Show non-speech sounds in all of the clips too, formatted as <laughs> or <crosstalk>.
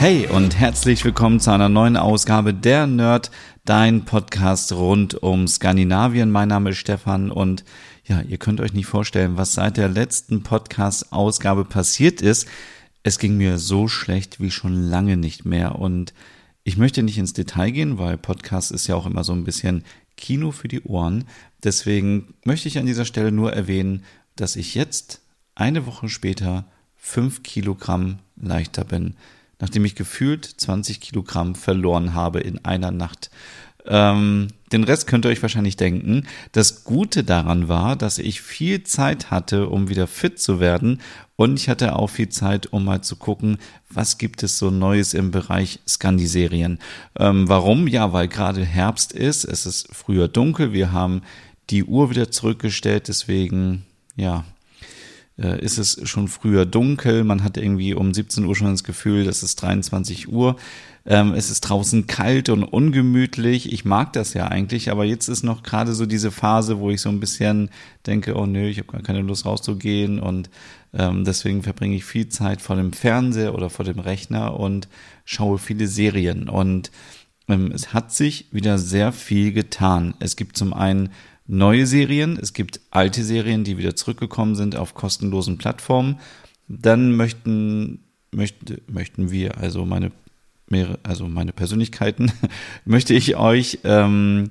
Hey und herzlich willkommen zu einer neuen Ausgabe der Nerd, dein Podcast rund um Skandinavien. Mein Name ist Stefan und ja, ihr könnt euch nicht vorstellen, was seit der letzten Podcast-Ausgabe passiert ist. Es ging mir so schlecht wie schon lange nicht mehr und ich möchte nicht ins Detail gehen, weil Podcast ist ja auch immer so ein bisschen Kino für die Ohren. Deswegen möchte ich an dieser Stelle nur erwähnen, dass ich jetzt eine Woche später fünf Kilogramm leichter bin nachdem ich gefühlt 20 Kilogramm verloren habe in einer Nacht. Ähm, den Rest könnt ihr euch wahrscheinlich denken. Das Gute daran war, dass ich viel Zeit hatte, um wieder fit zu werden. Und ich hatte auch viel Zeit, um mal zu gucken, was gibt es so Neues im Bereich Skandiserien. Ähm, warum? Ja, weil gerade Herbst ist. Es ist früher dunkel. Wir haben die Uhr wieder zurückgestellt. Deswegen, ja, äh, ist es schon früher dunkel. Man hat irgendwie um 17 Uhr schon das Gefühl, es ist 23 Uhr. Ähm, es ist draußen kalt und ungemütlich. Ich mag das ja eigentlich, aber jetzt ist noch gerade so diese Phase, wo ich so ein bisschen denke, oh nö, ich habe gar keine Lust rauszugehen und ähm, deswegen verbringe ich viel Zeit vor dem Fernseher oder vor dem Rechner und schaue viele Serien und ähm, es hat sich wieder sehr viel getan. Es gibt zum einen neue Serien, es gibt alte Serien, die wieder zurückgekommen sind auf kostenlosen Plattformen. Dann möchten, möchte, möchten wir, also meine, also meine Persönlichkeiten, <laughs> möchte ich euch ähm,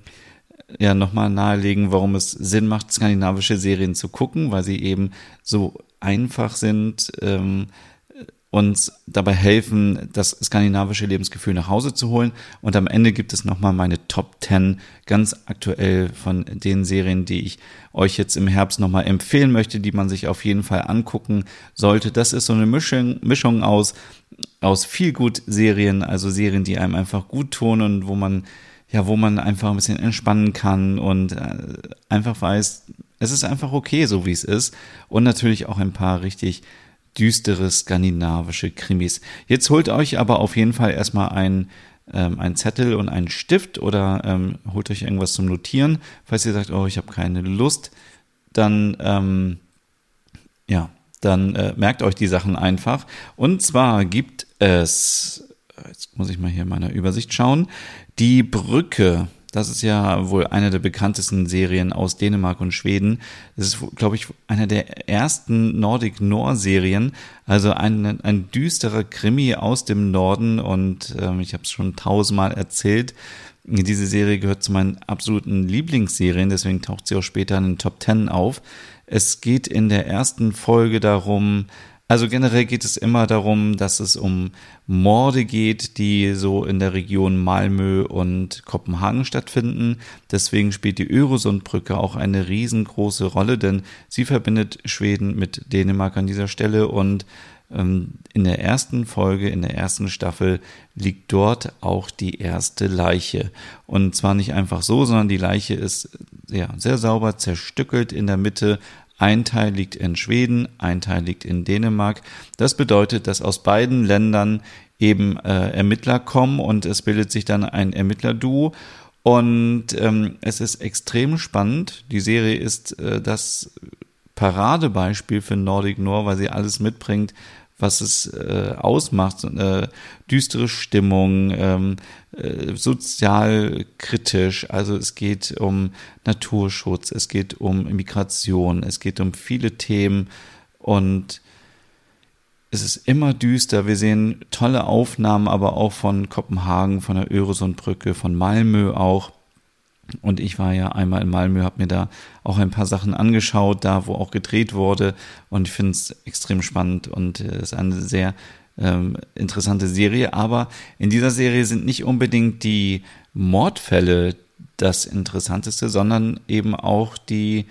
ja nochmal nahelegen, warum es Sinn macht, skandinavische Serien zu gucken, weil sie eben so einfach sind, ähm, uns dabei helfen, das skandinavische Lebensgefühl nach Hause zu holen. Und am Ende gibt es nochmal meine Top 10 ganz aktuell von den Serien, die ich euch jetzt im Herbst nochmal empfehlen möchte, die man sich auf jeden Fall angucken sollte. Das ist so eine Mischung, Mischung aus, aus viel gut Serien, also Serien, die einem einfach gut tun und wo man, ja, wo man einfach ein bisschen entspannen kann und äh, einfach weiß, es ist einfach okay, so wie es ist. Und natürlich auch ein paar richtig düstere skandinavische Krimis. Jetzt holt euch aber auf jeden Fall erstmal ein, ähm, Zettel und einen Stift oder ähm, holt euch irgendwas zum Notieren. Falls ihr sagt, oh, ich habe keine Lust, dann ähm, ja, dann äh, merkt euch die Sachen einfach. Und zwar gibt es, jetzt muss ich mal hier in meiner Übersicht schauen, die Brücke das ist ja wohl eine der bekanntesten Serien aus Dänemark und Schweden. Das ist, glaube ich, eine der ersten Nordic Noir-Serien. Also ein, ein düsterer Krimi aus dem Norden und ähm, ich habe es schon tausendmal erzählt. Diese Serie gehört zu meinen absoluten Lieblingsserien, deswegen taucht sie auch später in den Top Ten auf. Es geht in der ersten Folge darum, also generell geht es immer darum, dass es um Morde geht, die so in der Region Malmö und Kopenhagen stattfinden. Deswegen spielt die Öresundbrücke auch eine riesengroße Rolle, denn sie verbindet Schweden mit Dänemark an dieser Stelle und ähm, in der ersten Folge, in der ersten Staffel liegt dort auch die erste Leiche. Und zwar nicht einfach so, sondern die Leiche ist ja, sehr sauber zerstückelt in der Mitte ein Teil liegt in Schweden, ein Teil liegt in Dänemark. Das bedeutet, dass aus beiden Ländern eben äh, Ermittler kommen und es bildet sich dann ein Ermittlerduo. Und ähm, es ist extrem spannend. Die Serie ist äh, das Paradebeispiel für Nordic Noir, weil sie alles mitbringt, was es äh, ausmacht. Äh, düstere Stimmung, ähm, äh, sozial kritisch. Also es geht um Naturschutz, es geht um Migration, es geht um viele Themen und es ist immer düster. Wir sehen tolle Aufnahmen, aber auch von Kopenhagen, von der Öresundbrücke, von Malmö auch. Und ich war ja einmal in Malmö, habe mir da auch ein paar Sachen angeschaut, da wo auch gedreht wurde. Und ich finde es extrem spannend und es ist eine sehr ähm, interessante Serie. Aber in dieser Serie sind nicht unbedingt die Mordfälle das Interessanteste, sondern eben auch die,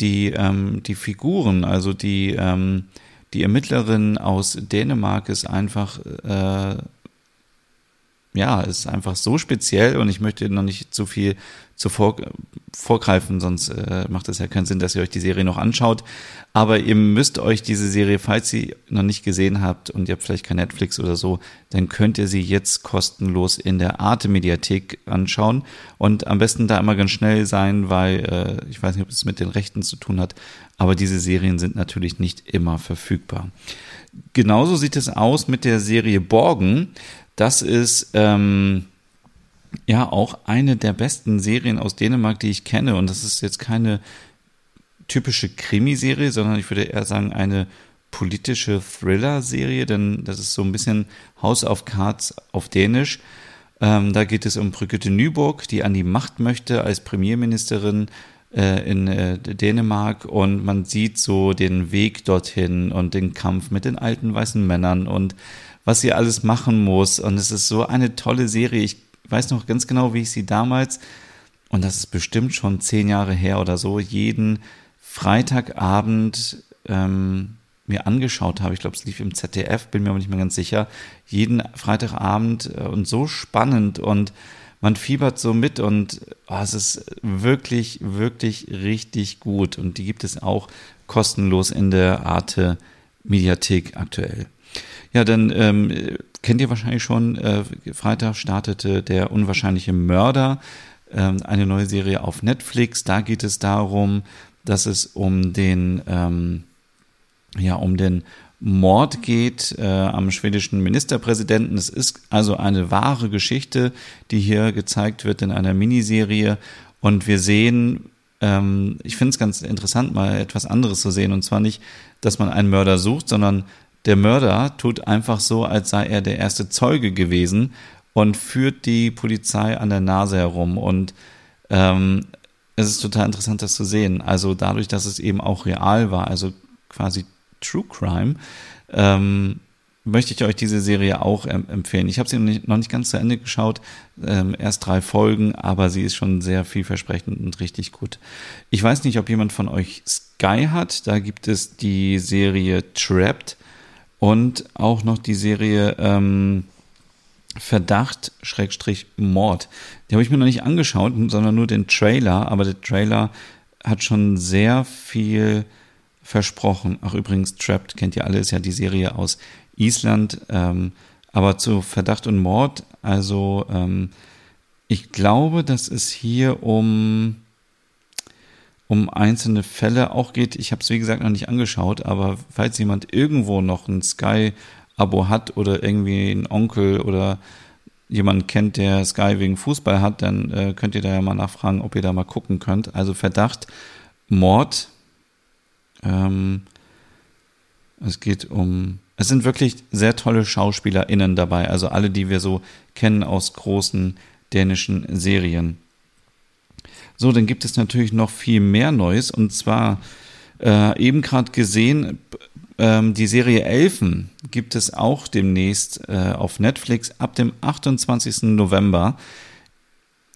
die, ähm, die Figuren, also die, ähm, die Ermittlerin aus Dänemark ist einfach äh, ja, ist einfach so speziell und ich möchte noch nicht zu viel zuvor vorgreifen, sonst äh, macht es ja keinen Sinn, dass ihr euch die Serie noch anschaut. Aber ihr müsst euch diese Serie, falls ihr noch nicht gesehen habt und ihr habt vielleicht kein Netflix oder so, dann könnt ihr sie jetzt kostenlos in der Arte Mediathek anschauen und am besten da immer ganz schnell sein, weil äh, ich weiß nicht, ob es mit den Rechten zu tun hat, aber diese Serien sind natürlich nicht immer verfügbar. Genauso sieht es aus mit der Serie Borgen. Das ist ähm, ja auch eine der besten Serien aus Dänemark, die ich kenne. Und das ist jetzt keine typische Krimiserie, sondern ich würde eher sagen eine politische Thriller-Serie, denn das ist so ein bisschen House of Cards auf Dänisch. Ähm, da geht es um Brigitte Nyborg, die an die Macht möchte als Premierministerin äh, in äh, Dänemark und man sieht so den Weg dorthin und den Kampf mit den alten weißen Männern und was sie alles machen muss. Und es ist so eine tolle Serie. Ich weiß noch ganz genau, wie ich sie damals, und das ist bestimmt schon zehn Jahre her oder so, jeden Freitagabend ähm, mir angeschaut habe. Ich glaube, es lief im ZDF, bin mir aber nicht mehr ganz sicher. Jeden Freitagabend äh, und so spannend und man fiebert so mit und oh, es ist wirklich, wirklich richtig gut. Und die gibt es auch kostenlos in der Arte Mediathek aktuell. Ja, dann ähm, kennt ihr wahrscheinlich schon, äh, Freitag startete der unwahrscheinliche Mörder, ähm, eine neue Serie auf Netflix. Da geht es darum, dass es um den, ähm, ja, um den Mord geht äh, am schwedischen Ministerpräsidenten. Es ist also eine wahre Geschichte, die hier gezeigt wird in einer Miniserie. Und wir sehen, ähm, ich finde es ganz interessant, mal etwas anderes zu sehen. Und zwar nicht, dass man einen Mörder sucht, sondern der Mörder tut einfach so, als sei er der erste Zeuge gewesen und führt die Polizei an der Nase herum. Und ähm, es ist total interessant, das zu sehen. Also dadurch, dass es eben auch real war, also quasi True Crime, ähm, möchte ich euch diese Serie auch empfehlen. Ich habe sie noch nicht, noch nicht, ganz zu Ende geschaut, ähm, erst drei Folgen, aber sie ist schon sehr vielversprechend und richtig gut. Ich weiß nicht, ob jemand von euch Sky hat. Da gibt es die Serie Trapped und auch noch die Serie ähm, Verdacht Schrägstrich Mord. Die habe ich mir noch nicht angeschaut, sondern nur den Trailer, aber der Trailer hat schon sehr viel versprochen. Ach übrigens, Trapped kennt ihr alle, ist ja die Serie aus Island. Ähm, aber zu Verdacht und Mord, also ähm, ich glaube, dass es hier um um einzelne Fälle auch geht. Ich habe es wie gesagt noch nicht angeschaut, aber falls jemand irgendwo noch ein Sky-Abo hat oder irgendwie ein Onkel oder jemand kennt, der Sky wegen Fußball hat, dann äh, könnt ihr da ja mal nachfragen, ob ihr da mal gucken könnt. Also Verdacht, Mord. Ähm, es geht um. Es sind wirklich sehr tolle SchauspielerInnen dabei, also alle, die wir so kennen aus großen dänischen Serien. So, dann gibt es natürlich noch viel mehr Neues und zwar äh, eben gerade gesehen, ähm, die Serie Elfen gibt es auch demnächst äh, auf Netflix ab dem 28. November.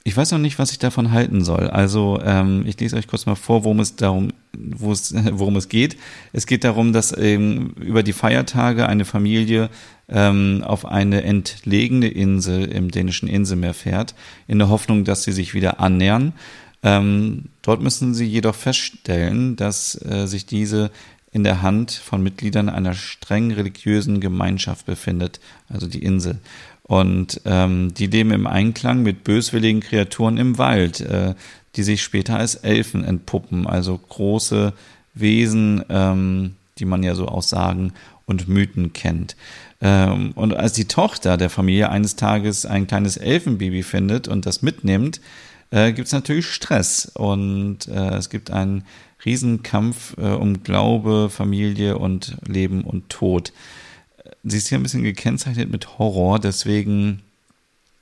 Ich weiß noch nicht, was ich davon halten soll. Also ähm, ich lese euch kurz mal vor, worum es darum, <laughs> worum es geht. Es geht darum, dass ähm, über die Feiertage eine Familie ähm, auf eine entlegene Insel im dänischen Inselmeer fährt, in der Hoffnung, dass sie sich wieder annähern. Ähm, dort müssen sie jedoch feststellen, dass äh, sich diese in der Hand von Mitgliedern einer streng religiösen Gemeinschaft befindet, also die Insel. Und ähm, die leben im Einklang mit böswilligen Kreaturen im Wald, äh, die sich später als Elfen entpuppen, also große Wesen, ähm, die man ja so aus Sagen und Mythen kennt. Ähm, und als die Tochter der Familie eines Tages ein kleines Elfenbaby findet und das mitnimmt, äh, gibt es natürlich Stress und äh, es gibt einen Riesenkampf äh, um Glaube, Familie und Leben und Tod. Sie ist hier ein bisschen gekennzeichnet mit Horror, deswegen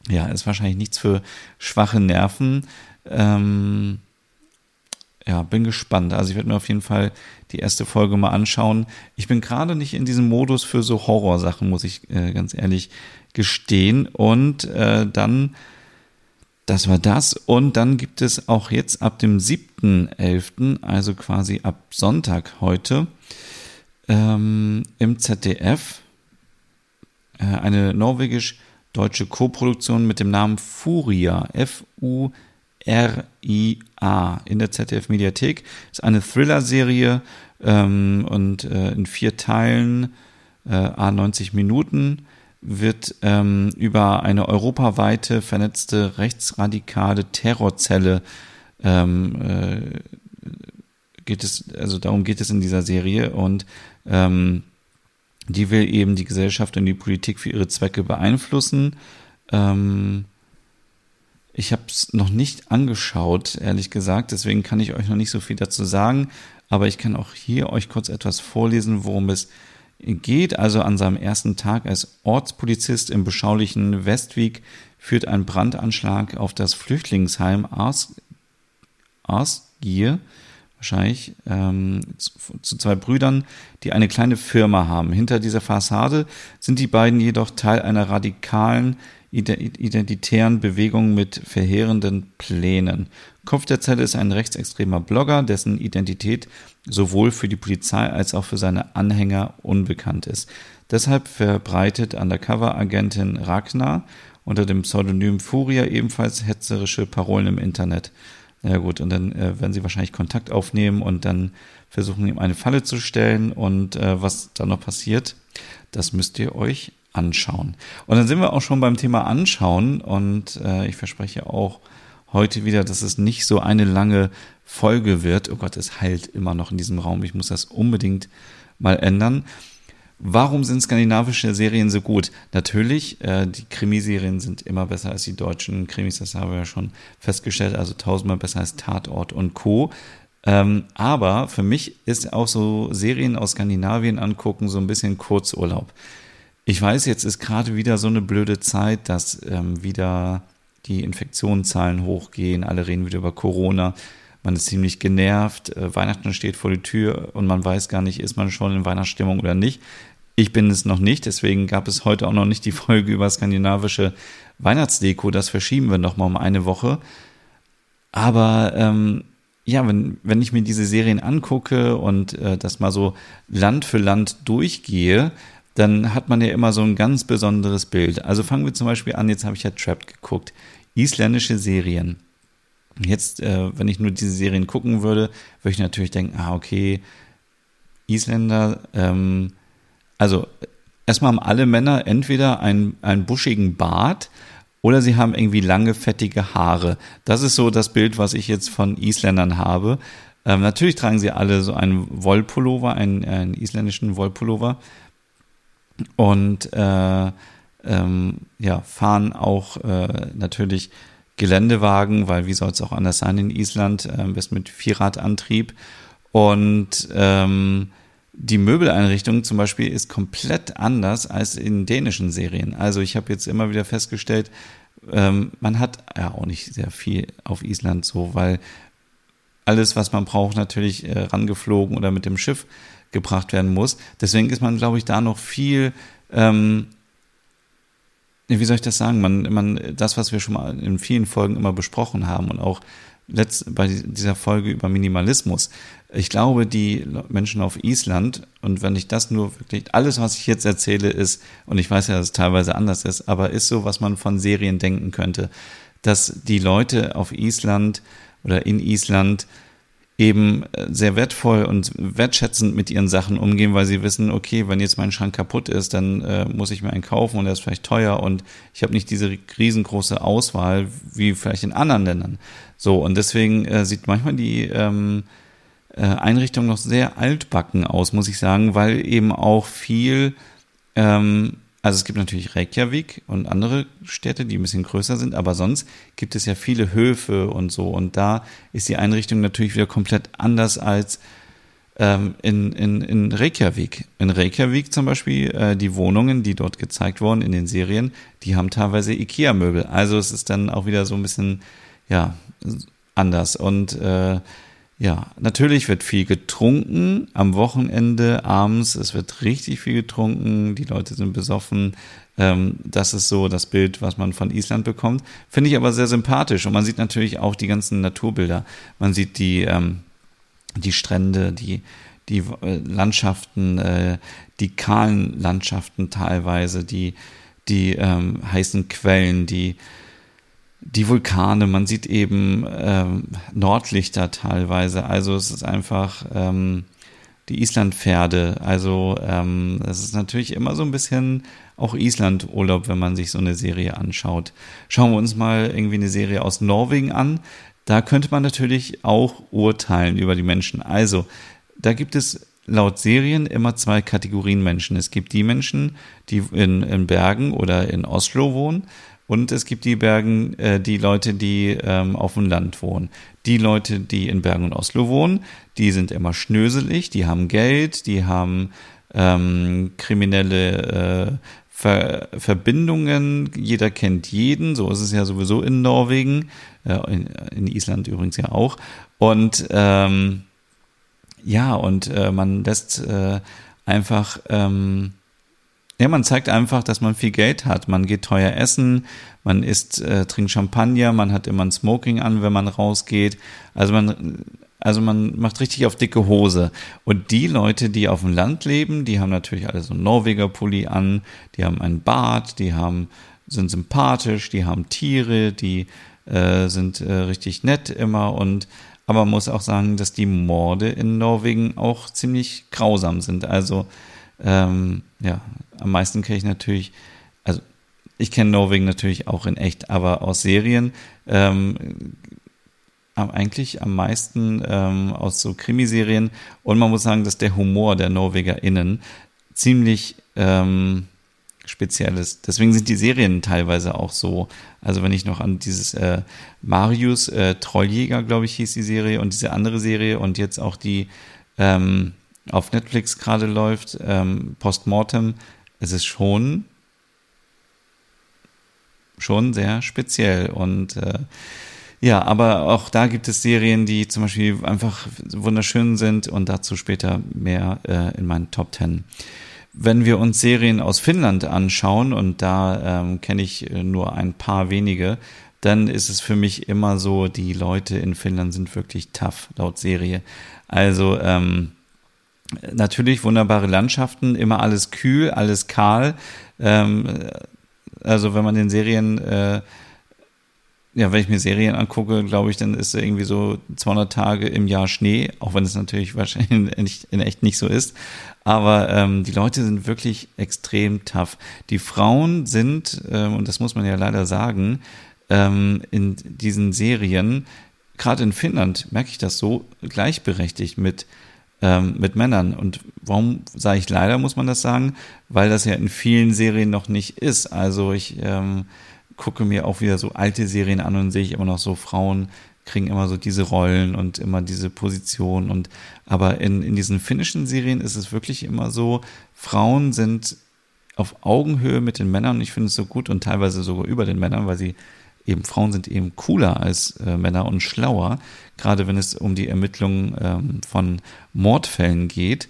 ja, ist wahrscheinlich nichts für schwache Nerven. Ähm, ja, bin gespannt. Also ich werde mir auf jeden Fall die erste Folge mal anschauen. Ich bin gerade nicht in diesem Modus für so Horrorsachen, muss ich äh, ganz ehrlich gestehen. Und äh, dann das war das. Und dann gibt es auch jetzt ab dem 7.11., also quasi ab Sonntag heute, ähm, im ZDF äh, eine norwegisch deutsche Koproduktion mit dem Namen Furia, F-U-R-I-A, in der ZDF-Mediathek. Ist eine Thriller-Serie ähm, und äh, in vier Teilen, äh, a 90 Minuten, wird ähm, über eine europaweite vernetzte rechtsradikale Terrorzelle ähm, äh, geht es, also darum geht es in dieser Serie und ähm, die will eben die Gesellschaft und die Politik für ihre Zwecke beeinflussen. Ähm, ich habe es noch nicht angeschaut, ehrlich gesagt, deswegen kann ich euch noch nicht so viel dazu sagen, aber ich kann auch hier euch kurz etwas vorlesen, worum es geht. Also an seinem ersten Tag als Ortspolizist im beschaulichen Westweg führt ein Brandanschlag auf das Flüchtlingsheim Ars, Arsgier wahrscheinlich, ähm, zu, zwei Brüdern, die eine kleine Firma haben. Hinter dieser Fassade sind die beiden jedoch Teil einer radikalen, identitären Bewegung mit verheerenden Plänen. Kopf der Zelle ist ein rechtsextremer Blogger, dessen Identität sowohl für die Polizei als auch für seine Anhänger unbekannt ist. Deshalb verbreitet Undercover-Agentin Ragnar unter dem Pseudonym Furia ebenfalls hetzerische Parolen im Internet. Ja gut, und dann äh, werden sie wahrscheinlich Kontakt aufnehmen und dann versuchen, ihm eine Falle zu stellen. Und äh, was dann noch passiert, das müsst ihr euch anschauen. Und dann sind wir auch schon beim Thema Anschauen. Und äh, ich verspreche auch heute wieder, dass es nicht so eine lange Folge wird. Oh Gott, es heilt immer noch in diesem Raum. Ich muss das unbedingt mal ändern. Warum sind skandinavische Serien so gut? Natürlich, äh, die Krimiserien sind immer besser als die deutschen Krimis, das haben wir ja schon festgestellt, also tausendmal besser als Tatort und Co. Ähm, aber für mich ist auch so Serien aus Skandinavien angucken so ein bisschen Kurzurlaub. Ich weiß, jetzt ist gerade wieder so eine blöde Zeit, dass ähm, wieder die Infektionszahlen hochgehen, alle reden wieder über Corona man ist ziemlich genervt, äh, Weihnachten steht vor der Tür und man weiß gar nicht, ist man schon in Weihnachtsstimmung oder nicht. Ich bin es noch nicht, deswegen gab es heute auch noch nicht die <laughs> Folge über skandinavische Weihnachtsdeko. Das verschieben wir nochmal um eine Woche. Aber ähm, ja, wenn, wenn ich mir diese Serien angucke und äh, das mal so Land für Land durchgehe, dann hat man ja immer so ein ganz besonderes Bild. Also fangen wir zum Beispiel an, jetzt habe ich ja Trapped geguckt. Isländische Serien. Jetzt, äh, wenn ich nur diese Serien gucken würde, würde ich natürlich denken, ah, okay, Isländer, ähm, also erstmal haben alle Männer entweder einen, einen buschigen Bart oder sie haben irgendwie lange, fettige Haare. Das ist so das Bild, was ich jetzt von Isländern habe. Ähm, natürlich tragen sie alle so einen Wollpullover, einen, einen isländischen Wollpullover. Und äh, ähm, ja, fahren auch äh, natürlich Geländewagen, weil wie soll es auch anders sein in Island, äh, bist mit Vierradantrieb. Und ähm, die Möbeleinrichtung zum Beispiel ist komplett anders als in dänischen Serien. Also ich habe jetzt immer wieder festgestellt, ähm, man hat ja auch nicht sehr viel auf Island so, weil alles, was man braucht, natürlich äh, rangeflogen oder mit dem Schiff gebracht werden muss. Deswegen ist man, glaube ich, da noch viel ähm, wie soll ich das sagen? Man, man, das, was wir schon mal in vielen Folgen immer besprochen haben und auch letzt, bei dieser Folge über Minimalismus. Ich glaube, die Menschen auf Island, und wenn ich das nur wirklich, alles, was ich jetzt erzähle, ist, und ich weiß ja, dass es teilweise anders ist, aber ist so, was man von Serien denken könnte, dass die Leute auf Island oder in Island eben äh, sehr wertvoll und wertschätzend mit ihren Sachen umgehen, weil sie wissen, okay, wenn jetzt mein Schrank kaputt ist, dann äh, muss ich mir einen kaufen und er ist vielleicht teuer und ich habe nicht diese riesengroße Auswahl wie vielleicht in anderen Ländern. So, und deswegen äh, sieht manchmal die ähm, äh, Einrichtung noch sehr altbacken aus, muss ich sagen, weil eben auch viel ähm, also es gibt natürlich Reykjavik und andere Städte, die ein bisschen größer sind, aber sonst gibt es ja viele Höfe und so. Und da ist die Einrichtung natürlich wieder komplett anders als ähm, in, in, in Reykjavik. In Reykjavik zum Beispiel, äh, die Wohnungen, die dort gezeigt wurden in den Serien, die haben teilweise Ikea-Möbel. Also es ist dann auch wieder so ein bisschen, ja, anders. Und äh, ja, natürlich wird viel getrunken am Wochenende, abends. Es wird richtig viel getrunken. Die Leute sind besoffen. Ähm, das ist so das Bild, was man von Island bekommt. Finde ich aber sehr sympathisch. Und man sieht natürlich auch die ganzen Naturbilder. Man sieht die, ähm, die Strände, die, die äh, Landschaften, äh, die kahlen Landschaften teilweise, die, die ähm, heißen Quellen, die die Vulkane, man sieht eben ähm, Nordlichter teilweise. Also es ist einfach ähm, die Islandpferde. Also ähm, es ist natürlich immer so ein bisschen auch Island-Urlaub, wenn man sich so eine Serie anschaut. Schauen wir uns mal irgendwie eine Serie aus Norwegen an. Da könnte man natürlich auch urteilen über die Menschen. Also da gibt es laut Serien immer zwei Kategorien Menschen. Es gibt die Menschen, die in, in Bergen oder in Oslo wohnen. Und es gibt die Bergen, äh, die Leute, die ähm, auf dem Land wohnen. Die Leute, die in Bergen und Oslo wohnen, die sind immer schnöselig, die haben Geld, die haben ähm, kriminelle äh, Ver Verbindungen. Jeder kennt jeden, so ist es ja sowieso in Norwegen, äh, in, in, Island übrigens ja auch. Und ähm, ja, und äh, man lässt äh, einfach, ähm, ja, man zeigt einfach, dass man viel Geld hat. Man geht teuer essen, man isst, äh, trinkt Champagner, man hat immer ein Smoking an, wenn man rausgeht. Also man, also man macht richtig auf dicke Hose. Und die Leute, die auf dem Land leben, die haben natürlich alle so einen Norweger-Pulli an, die haben einen Bart, die haben, sind sympathisch, die haben Tiere, die äh, sind äh, richtig nett immer und aber man muss auch sagen, dass die Morde in Norwegen auch ziemlich grausam sind. Also ähm, ja, am meisten kenne ich natürlich, also ich kenne Norwegen natürlich auch in echt, aber aus Serien ähm, eigentlich am meisten ähm, aus so Krimiserien. Und man muss sagen, dass der Humor der NorwegerInnen ziemlich ähm, speziell ist. Deswegen sind die Serien teilweise auch so. Also wenn ich noch an dieses äh, Marius äh, Trolljäger, glaube ich, hieß die Serie und diese andere Serie und jetzt auch die ähm, auf Netflix gerade läuft, ähm, Postmortem, es ist schon schon sehr speziell und äh, ja, aber auch da gibt es Serien, die zum Beispiel einfach wunderschön sind und dazu später mehr äh, in meinen Top Ten. Wenn wir uns Serien aus Finnland anschauen, und da ähm, kenne ich äh, nur ein paar wenige, dann ist es für mich immer so, die Leute in Finnland sind wirklich tough, laut Serie. Also ähm, natürlich wunderbare Landschaften, immer alles kühl, alles kahl. Ähm, also wenn man den Serien äh, ja, wenn ich mir Serien angucke, glaube ich, dann ist irgendwie so 200 Tage im Jahr Schnee, auch wenn es natürlich wahrscheinlich <laughs> in echt nicht so ist. Aber ähm, die Leute sind wirklich extrem tough. Die Frauen sind, ähm, und das muss man ja leider sagen, ähm, in diesen Serien, gerade in Finnland merke ich das so, gleichberechtigt mit ähm, mit Männern. Und warum sage ich leider, muss man das sagen? Weil das ja in vielen Serien noch nicht ist. Also ich ähm, gucke mir auch wieder so alte Serien an und sehe ich immer noch so Frauen kriegen immer so diese Rollen und immer diese Position und aber in, in diesen finnischen Serien ist es wirklich immer so, Frauen sind auf Augenhöhe mit den Männern und ich finde es so gut und teilweise sogar über den Männern, weil sie eben Frauen sind eben cooler als äh, Männer und schlauer, gerade wenn es um die Ermittlung ähm, von Mordfällen geht.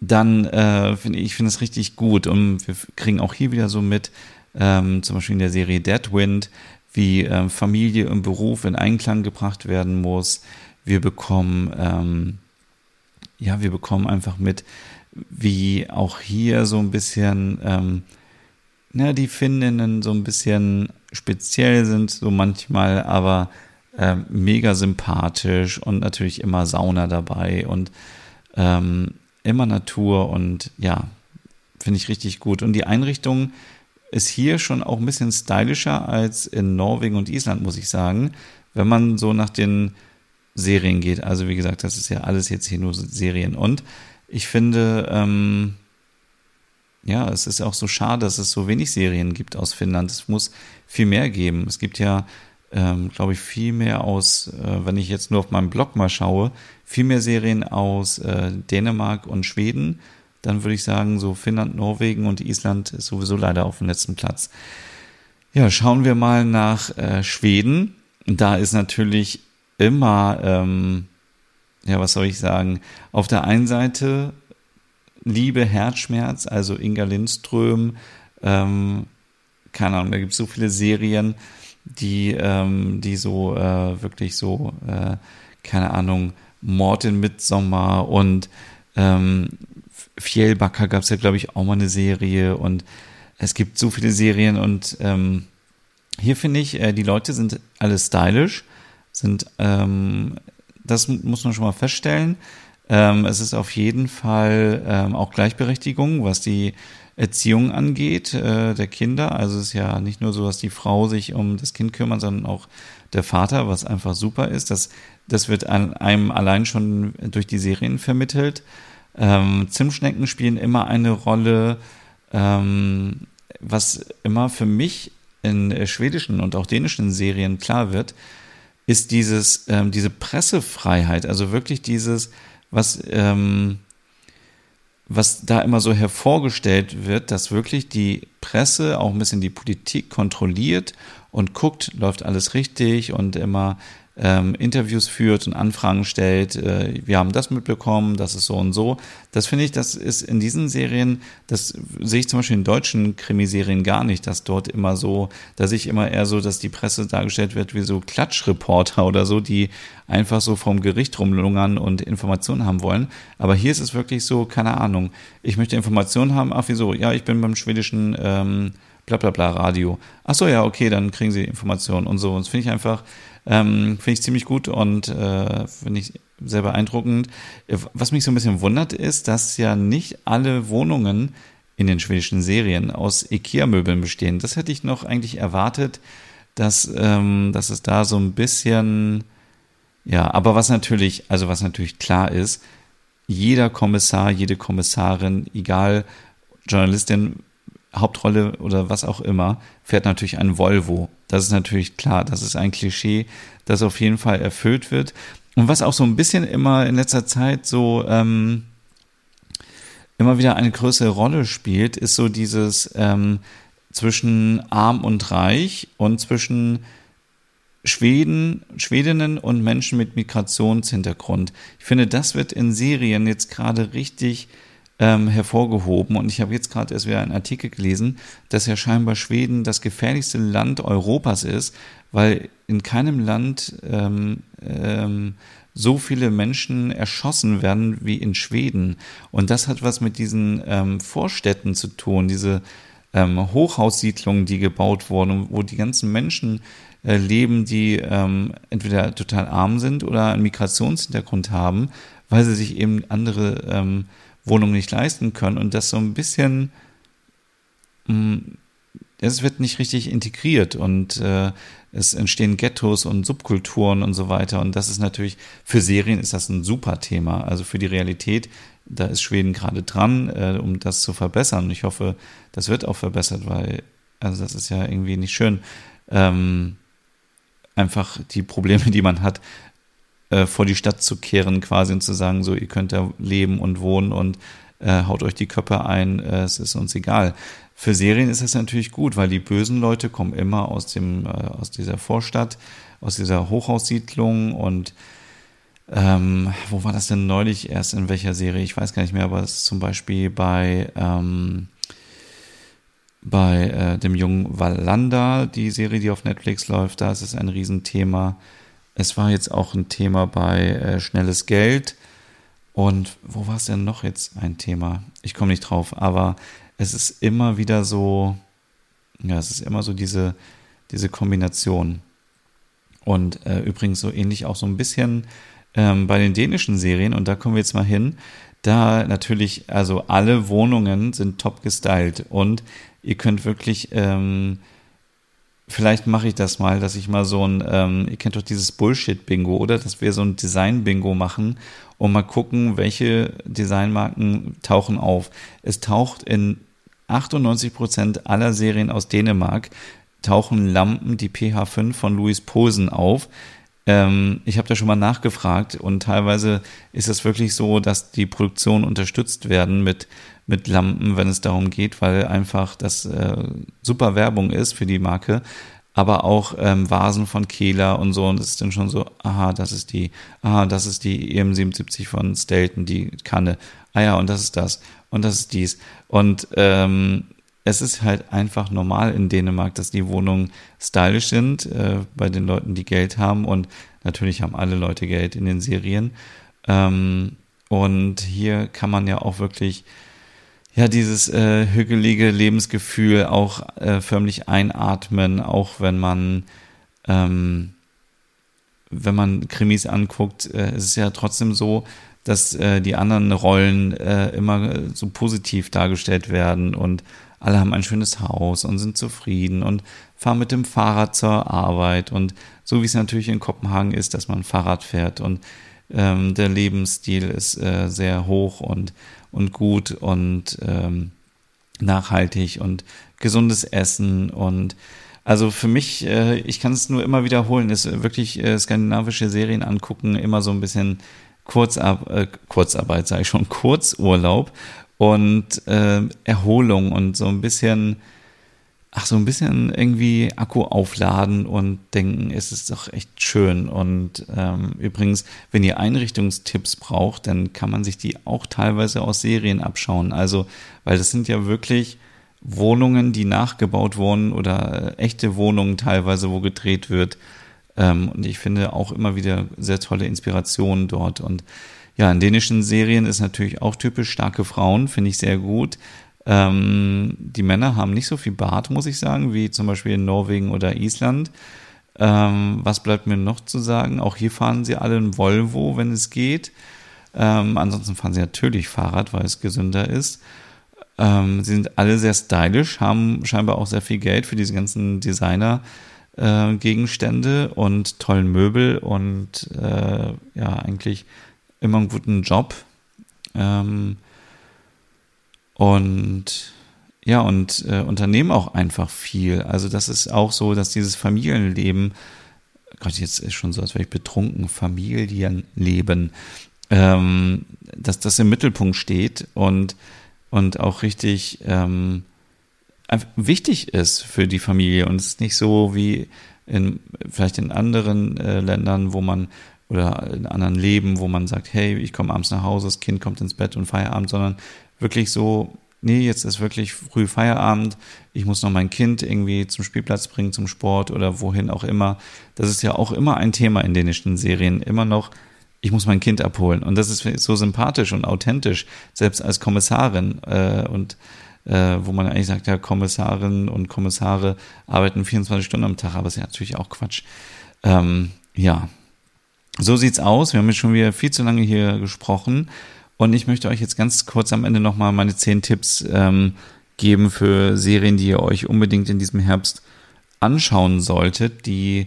Dann äh, finde ich finde es richtig gut und wir kriegen auch hier wieder so mit, ähm, zum Beispiel in der Serie Deadwind, wie ähm, Familie und Beruf in Einklang gebracht werden muss. Wir bekommen, ähm, ja, wir bekommen einfach mit, wie auch hier so ein bisschen, na, die Finninnen so ein bisschen speziell sind, so manchmal, aber äh, mega sympathisch und natürlich immer Sauna dabei und ähm, immer Natur und ja, finde ich richtig gut. Und die Einrichtung ist hier schon auch ein bisschen stylischer als in Norwegen und Island, muss ich sagen, wenn man so nach den Serien geht. Also wie gesagt, das ist ja alles jetzt hier nur Serien. Und ich finde, ähm, ja, es ist auch so schade, dass es so wenig Serien gibt aus Finnland. Es muss viel mehr geben. Es gibt ja, ähm, glaube ich, viel mehr aus, äh, wenn ich jetzt nur auf meinem Blog mal schaue, viel mehr Serien aus äh, Dänemark und Schweden dann würde ich sagen, so Finnland, Norwegen und Island ist sowieso leider auf dem letzten Platz. Ja, schauen wir mal nach äh, Schweden. Da ist natürlich immer, ähm, ja, was soll ich sagen, auf der einen Seite Liebe, Herzschmerz, also Inga Lindström, ähm, keine Ahnung, da gibt es so viele Serien, die, ähm, die so äh, wirklich so, äh, keine Ahnung, Mord in Midsommar und ähm, Fjellbacker gab es ja, glaube ich, auch mal eine Serie und es gibt so viele Serien und ähm, hier finde ich, äh, die Leute sind alle stylisch, sind, ähm, das muss man schon mal feststellen. Ähm, es ist auf jeden Fall ähm, auch Gleichberechtigung, was die Erziehung angeht äh, der Kinder. Also es ist ja nicht nur so, dass die Frau sich um das Kind kümmert, sondern auch der Vater, was einfach super ist. Das, das wird einem allein schon durch die Serien vermittelt. Ähm, Zimtschnecken spielen immer eine Rolle, ähm, was immer für mich in schwedischen und auch dänischen Serien klar wird, ist dieses, ähm, diese Pressefreiheit, also wirklich dieses, was, ähm, was da immer so hervorgestellt wird, dass wirklich die Presse auch ein bisschen die Politik kontrolliert und guckt, läuft alles richtig und immer ähm, Interviews führt und Anfragen stellt, äh, wir haben das mitbekommen, das ist so und so. Das finde ich, das ist in diesen Serien, das sehe ich zum Beispiel in deutschen Krimiserien gar nicht, dass dort immer so, da sehe ich immer eher so, dass die Presse dargestellt wird wie so Klatschreporter oder so, die einfach so vom Gericht rumlungern und Informationen haben wollen. Aber hier ist es wirklich so, keine Ahnung, ich möchte Informationen haben, ach wieso, ja, ich bin beim schwedischen ähm, Blablabla Radio. Ach so, ja, okay, dann kriegen Sie Informationen und so. Und das finde ich einfach, ähm, finde ich ziemlich gut und äh, finde ich sehr beeindruckend. Was mich so ein bisschen wundert, ist, dass ja nicht alle Wohnungen in den schwedischen Serien aus IKEA-Möbeln bestehen. Das hätte ich noch eigentlich erwartet, dass, ähm, dass es da so ein bisschen, ja, aber was natürlich, also was natürlich klar ist, jeder Kommissar, jede Kommissarin, egal Journalistin, Hauptrolle oder was auch immer, fährt natürlich ein Volvo. Das ist natürlich klar, das ist ein Klischee, das auf jeden Fall erfüllt wird. Und was auch so ein bisschen immer in letzter Zeit so ähm, immer wieder eine größere Rolle spielt, ist so dieses ähm, zwischen arm und reich und zwischen Schweden, Schwedinnen und Menschen mit Migrationshintergrund. Ich finde, das wird in Serien jetzt gerade richtig ähm, hervorgehoben. Und ich habe jetzt gerade erst wieder einen Artikel gelesen, dass ja scheinbar Schweden das gefährlichste Land Europas ist, weil in keinem Land ähm, ähm, so viele Menschen erschossen werden wie in Schweden. Und das hat was mit diesen ähm, Vorstädten zu tun, diese ähm, Hochhaussiedlungen, die gebaut wurden, wo die ganzen Menschen äh, leben, die ähm, entweder total arm sind oder einen Migrationshintergrund haben, weil sie sich eben andere ähm, Wohnung nicht leisten können und das so ein bisschen, mm, es wird nicht richtig integriert und äh, es entstehen Ghettos und Subkulturen und so weiter und das ist natürlich, für Serien ist das ein super Thema, also für die Realität, da ist Schweden gerade dran, äh, um das zu verbessern. Und ich hoffe, das wird auch verbessert, weil, also das ist ja irgendwie nicht schön, ähm, einfach die Probleme, <laughs> die man hat, äh, vor die Stadt zu kehren, quasi und zu sagen, so, ihr könnt da leben und wohnen und äh, haut euch die Köpfe ein, äh, es ist uns egal. Für Serien ist das natürlich gut, weil die bösen Leute kommen immer aus dem, äh, aus dieser Vorstadt, aus dieser Hochhaussiedlung und ähm, wo war das denn neulich erst in welcher Serie? Ich weiß gar nicht mehr, aber es ist zum Beispiel bei ähm, bei äh, dem jungen Wallander, die Serie, die auf Netflix läuft, da ist es ein Riesenthema. Es war jetzt auch ein Thema bei äh, Schnelles Geld. Und wo war es denn noch jetzt ein Thema? Ich komme nicht drauf, aber es ist immer wieder so, ja, es ist immer so diese, diese Kombination. Und äh, übrigens so ähnlich auch so ein bisschen ähm, bei den dänischen Serien, und da kommen wir jetzt mal hin, da natürlich, also alle Wohnungen sind top gestylt und ihr könnt wirklich ähm, vielleicht mache ich das mal, dass ich mal so ein, ähm, ihr kennt doch dieses Bullshit-Bingo, oder? Dass wir so ein Design-Bingo machen und mal gucken, welche Designmarken tauchen auf. Es taucht in 98 Prozent aller Serien aus Dänemark tauchen Lampen, die PH5 von Louis Posen auf. Ähm, ich habe da schon mal nachgefragt und teilweise ist es wirklich so, dass die Produktionen unterstützt werden mit mit Lampen, wenn es darum geht, weil einfach das äh, super Werbung ist für die Marke. Aber auch ähm, Vasen von Kehler und so. Und es ist dann schon so, aha, das ist die, aha, das ist die EM77 von Stelton, die Kanne. Ah ja, und das ist das. Und das ist dies. Und ähm, es ist halt einfach normal in Dänemark, dass die Wohnungen stylisch sind äh, bei den Leuten, die Geld haben. Und natürlich haben alle Leute Geld in den Serien. Ähm, und hier kann man ja auch wirklich ja, dieses äh, hügelige Lebensgefühl auch äh, förmlich einatmen, auch wenn man ähm, wenn man Krimis anguckt, äh, ist es ja trotzdem so, dass äh, die anderen Rollen äh, immer so positiv dargestellt werden und alle haben ein schönes Haus und sind zufrieden und fahren mit dem Fahrrad zur Arbeit und so wie es natürlich in Kopenhagen ist, dass man Fahrrad fährt und ähm, der Lebensstil ist äh, sehr hoch und, und gut und ähm, nachhaltig und gesundes Essen und also für mich, äh, ich kann es nur immer wiederholen, ist wirklich äh, skandinavische Serien angucken, immer so ein bisschen Kurzar äh, Kurzarbeit, sage ich schon, <laughs> Kurzurlaub und äh, Erholung und so ein bisschen ach, so ein bisschen irgendwie Akku aufladen und denken, es ist doch echt schön. Und ähm, übrigens, wenn ihr Einrichtungstipps braucht, dann kann man sich die auch teilweise aus Serien abschauen. Also, weil das sind ja wirklich Wohnungen, die nachgebaut wurden oder äh, echte Wohnungen teilweise, wo gedreht wird. Ähm, und ich finde auch immer wieder sehr tolle Inspirationen dort. Und ja, in dänischen Serien ist natürlich auch typisch starke Frauen, finde ich sehr gut. Ähm, die Männer haben nicht so viel Bart, muss ich sagen, wie zum Beispiel in Norwegen oder Island. Ähm, was bleibt mir noch zu sagen? Auch hier fahren sie alle ein Volvo, wenn es geht. Ähm, ansonsten fahren sie natürlich Fahrrad, weil es gesünder ist. Ähm, sie sind alle sehr stylisch, haben scheinbar auch sehr viel Geld für diese ganzen Designer-Gegenstände äh, und tollen Möbel und äh, ja, eigentlich immer einen guten Job. Ähm, und ja, und äh, unternehmen auch einfach viel. Also das ist auch so, dass dieses Familienleben, Gott, jetzt ist schon so, als wäre ich betrunken, Familienleben, ähm, dass das im Mittelpunkt steht und, und auch richtig ähm, wichtig ist für die Familie. Und es ist nicht so wie in vielleicht in anderen äh, Ländern, wo man oder in anderen Leben, wo man sagt, hey, ich komme abends nach Hause, das Kind kommt ins Bett und Feierabend, sondern wirklich so, nee, jetzt ist wirklich früh Feierabend, ich muss noch mein Kind irgendwie zum Spielplatz bringen, zum Sport oder wohin auch immer. Das ist ja auch immer ein Thema in dänischen Serien, immer noch, ich muss mein Kind abholen. Und das ist so sympathisch und authentisch, selbst als Kommissarin äh, und äh, wo man eigentlich sagt, ja, Kommissarinnen und Kommissare arbeiten 24 Stunden am Tag, aber ist ja natürlich auch Quatsch. Ähm, ja, so sieht's aus. Wir haben jetzt schon wieder viel zu lange hier gesprochen. Und ich möchte euch jetzt ganz kurz am Ende nochmal meine zehn Tipps ähm, geben für Serien, die ihr euch unbedingt in diesem Herbst anschauen solltet, die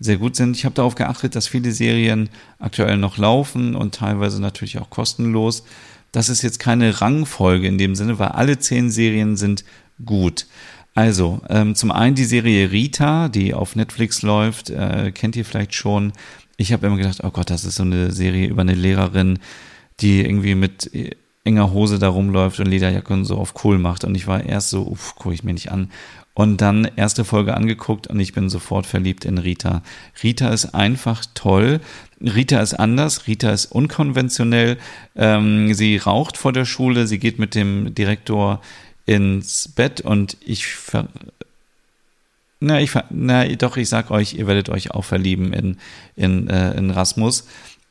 sehr gut sind. Ich habe darauf geachtet, dass viele Serien aktuell noch laufen und teilweise natürlich auch kostenlos. Das ist jetzt keine Rangfolge in dem Sinne, weil alle zehn Serien sind gut. Also, ähm, zum einen die Serie Rita, die auf Netflix läuft, äh, kennt ihr vielleicht schon. Ich habe immer gedacht, oh Gott, das ist so eine Serie über eine Lehrerin, die irgendwie mit enger Hose da rumläuft und Lederjacke und so auf cool macht. Und ich war erst so, uff, gucke ich mir nicht an. Und dann erste Folge angeguckt und ich bin sofort verliebt in Rita. Rita ist einfach toll. Rita ist anders, Rita ist unkonventionell. Ähm, sie raucht vor der Schule, sie geht mit dem Direktor ins Bett und ich ver na, ich na, doch, ich sag euch, ihr werdet euch auch verlieben in, in, äh, in Rasmus.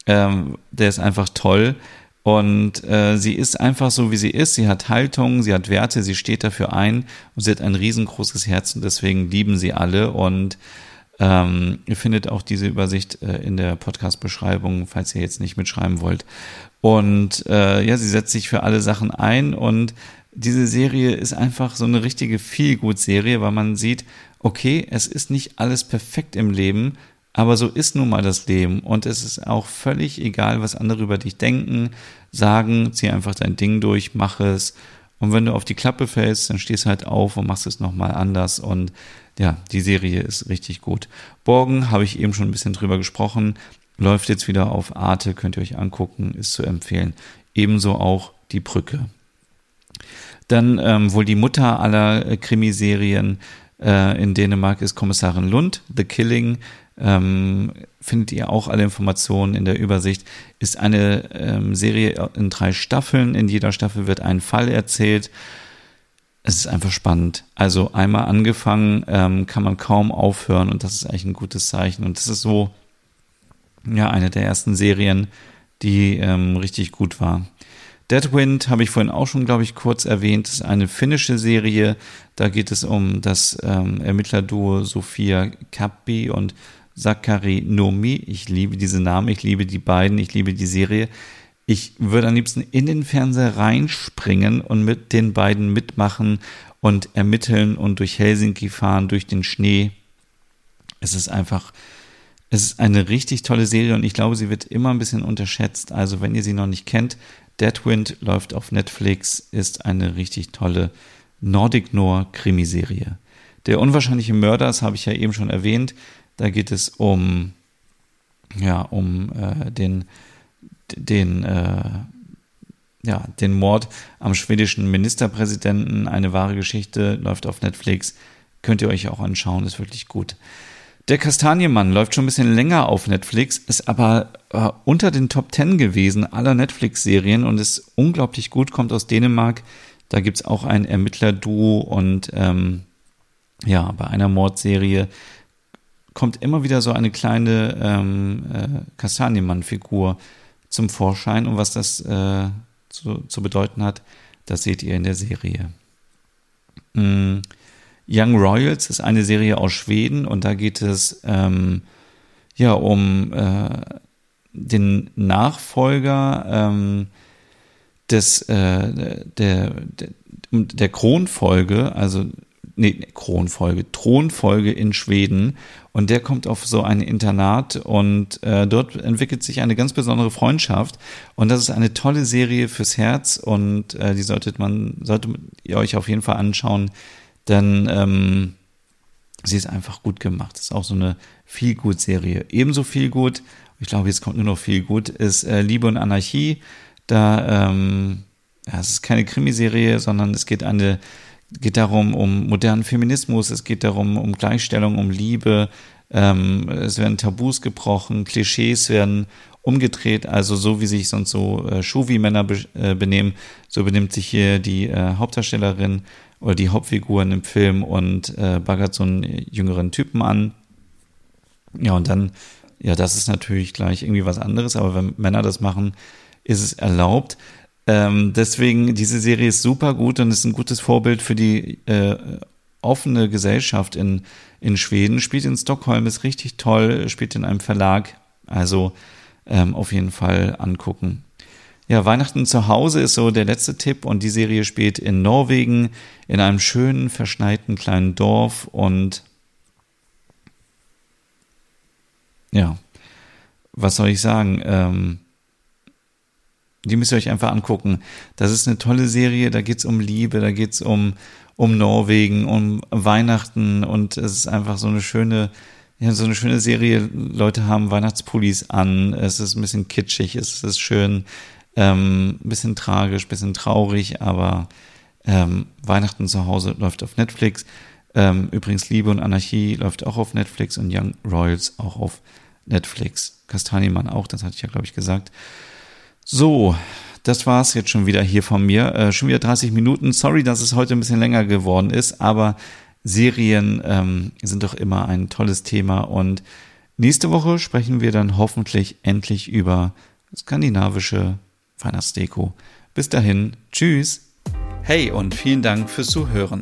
Ähm, der ist einfach toll. Und äh, sie ist einfach so, wie sie ist. Sie hat Haltung, sie hat Werte, sie steht dafür ein und sie hat ein riesengroßes Herz und deswegen lieben sie alle. Und ähm, ihr findet auch diese Übersicht äh, in der Podcast-Beschreibung, falls ihr jetzt nicht mitschreiben wollt. Und äh, ja, sie setzt sich für alle Sachen ein und diese Serie ist einfach so eine richtige Feelgood-Serie, weil man sieht, okay, es ist nicht alles perfekt im Leben, aber so ist nun mal das Leben und es ist auch völlig egal, was andere über dich denken, sagen, zieh einfach dein Ding durch, mach es. Und wenn du auf die Klappe fällst, dann stehst du halt auf und machst es nochmal anders. Und ja, die Serie ist richtig gut. Borgen habe ich eben schon ein bisschen drüber gesprochen. Läuft jetzt wieder auf Arte, könnt ihr euch angucken, ist zu empfehlen. Ebenso auch die Brücke. Dann ähm, wohl die Mutter aller äh, Krimiserien äh, in Dänemark ist Kommissarin Lund, The Killing ähm, findet ihr auch alle Informationen in der Übersicht. Ist eine ähm, Serie in drei Staffeln. In jeder Staffel wird ein Fall erzählt. Es ist einfach spannend. Also einmal angefangen, ähm, kann man kaum aufhören und das ist eigentlich ein gutes Zeichen. Und das ist so, ja, eine der ersten Serien, die ähm, richtig gut war. Deadwind habe ich vorhin auch schon, glaube ich, kurz erwähnt. Das ist eine finnische Serie. Da geht es um das ähm, Ermittlerduo Sophia Kappi und Sakari Nomi. Ich liebe diese Namen, ich liebe die beiden, ich liebe die Serie. Ich würde am liebsten in den Fernseher reinspringen und mit den beiden mitmachen und ermitteln und durch Helsinki fahren, durch den Schnee. Es ist einfach, es ist eine richtig tolle Serie und ich glaube, sie wird immer ein bisschen unterschätzt. Also wenn ihr sie noch nicht kennt, Deadwind läuft auf Netflix, ist eine richtig tolle Nordic Noir Krimiserie. Der unwahrscheinliche Mörder, das habe ich ja eben schon erwähnt, da geht es um, ja, um äh, den den, äh, ja, den Mord am schwedischen Ministerpräsidenten. Eine wahre Geschichte läuft auf Netflix. Könnt ihr euch auch anschauen, ist wirklich gut. Der Kastanienmann läuft schon ein bisschen länger auf Netflix, ist aber äh, unter den Top Ten gewesen aller Netflix-Serien und ist unglaublich gut, kommt aus Dänemark. Da gibt es auch ein Ermittler-Duo und ähm, ja, bei einer Mordserie kommt immer wieder so eine kleine ähm, äh, Kastanienmann-Figur zum Vorschein und was das äh, zu, zu, bedeuten hat, das seht ihr in der Serie. Mm. Young Royals ist eine Serie aus Schweden und da geht es ähm, ja um äh, den Nachfolger ähm, des äh, der, der, der Kronfolge, also nee, Kronfolge, Thronfolge in Schweden. Und der kommt auf so ein Internat und äh, dort entwickelt sich eine ganz besondere Freundschaft. Und das ist eine tolle Serie fürs Herz und äh, die solltet man, sollte ihr euch auf jeden Fall anschauen, denn ähm, sie ist einfach gut gemacht. Das ist auch so eine viel gut Serie. Ebenso viel gut, ich glaube, jetzt kommt nur noch viel gut, ist äh, Liebe und Anarchie. Da, ähm, ja, es ist keine Krimiserie, sondern es geht eine geht darum, um modernen Feminismus, es geht darum, um Gleichstellung, um Liebe, ähm, es werden Tabus gebrochen, Klischees werden umgedreht, also so wie sich sonst so äh, Schuvi-Männer be äh, benehmen, so benimmt sich hier die äh, Hauptdarstellerin oder die Hauptfiguren im Film und äh, baggert so einen jüngeren Typen an. Ja, und dann, ja, das ist natürlich gleich irgendwie was anderes, aber wenn Männer das machen, ist es erlaubt. Ähm, deswegen, diese Serie ist super gut und ist ein gutes Vorbild für die äh, offene Gesellschaft in, in Schweden. Spielt in Stockholm, ist richtig toll, spielt in einem Verlag. Also ähm, auf jeden Fall angucken. Ja, Weihnachten zu Hause ist so der letzte Tipp und die Serie spielt in Norwegen, in einem schönen, verschneiten kleinen Dorf und ja, was soll ich sagen? Ähm, die müsst ihr euch einfach angucken. Das ist eine tolle Serie, da geht's um Liebe, da geht's um, um Norwegen, um Weihnachten und es ist einfach so eine schöne, ja, so eine schöne Serie. Leute haben Weihnachtspullis an, es ist ein bisschen kitschig, es ist schön, ähm, ein bisschen tragisch, ein bisschen traurig, aber ähm, Weihnachten zu Hause läuft auf Netflix. Ähm, übrigens Liebe und Anarchie läuft auch auf Netflix und Young Royals auch auf Netflix. Kastanimann auch, das hatte ich ja, glaube ich, gesagt. So, das war's jetzt schon wieder hier von mir. Äh, schon wieder 30 Minuten. Sorry, dass es heute ein bisschen länger geworden ist, aber Serien ähm, sind doch immer ein tolles Thema und nächste Woche sprechen wir dann hoffentlich endlich über skandinavische Weihnachtsdeko. Bis dahin, tschüss. Hey und vielen Dank fürs Zuhören.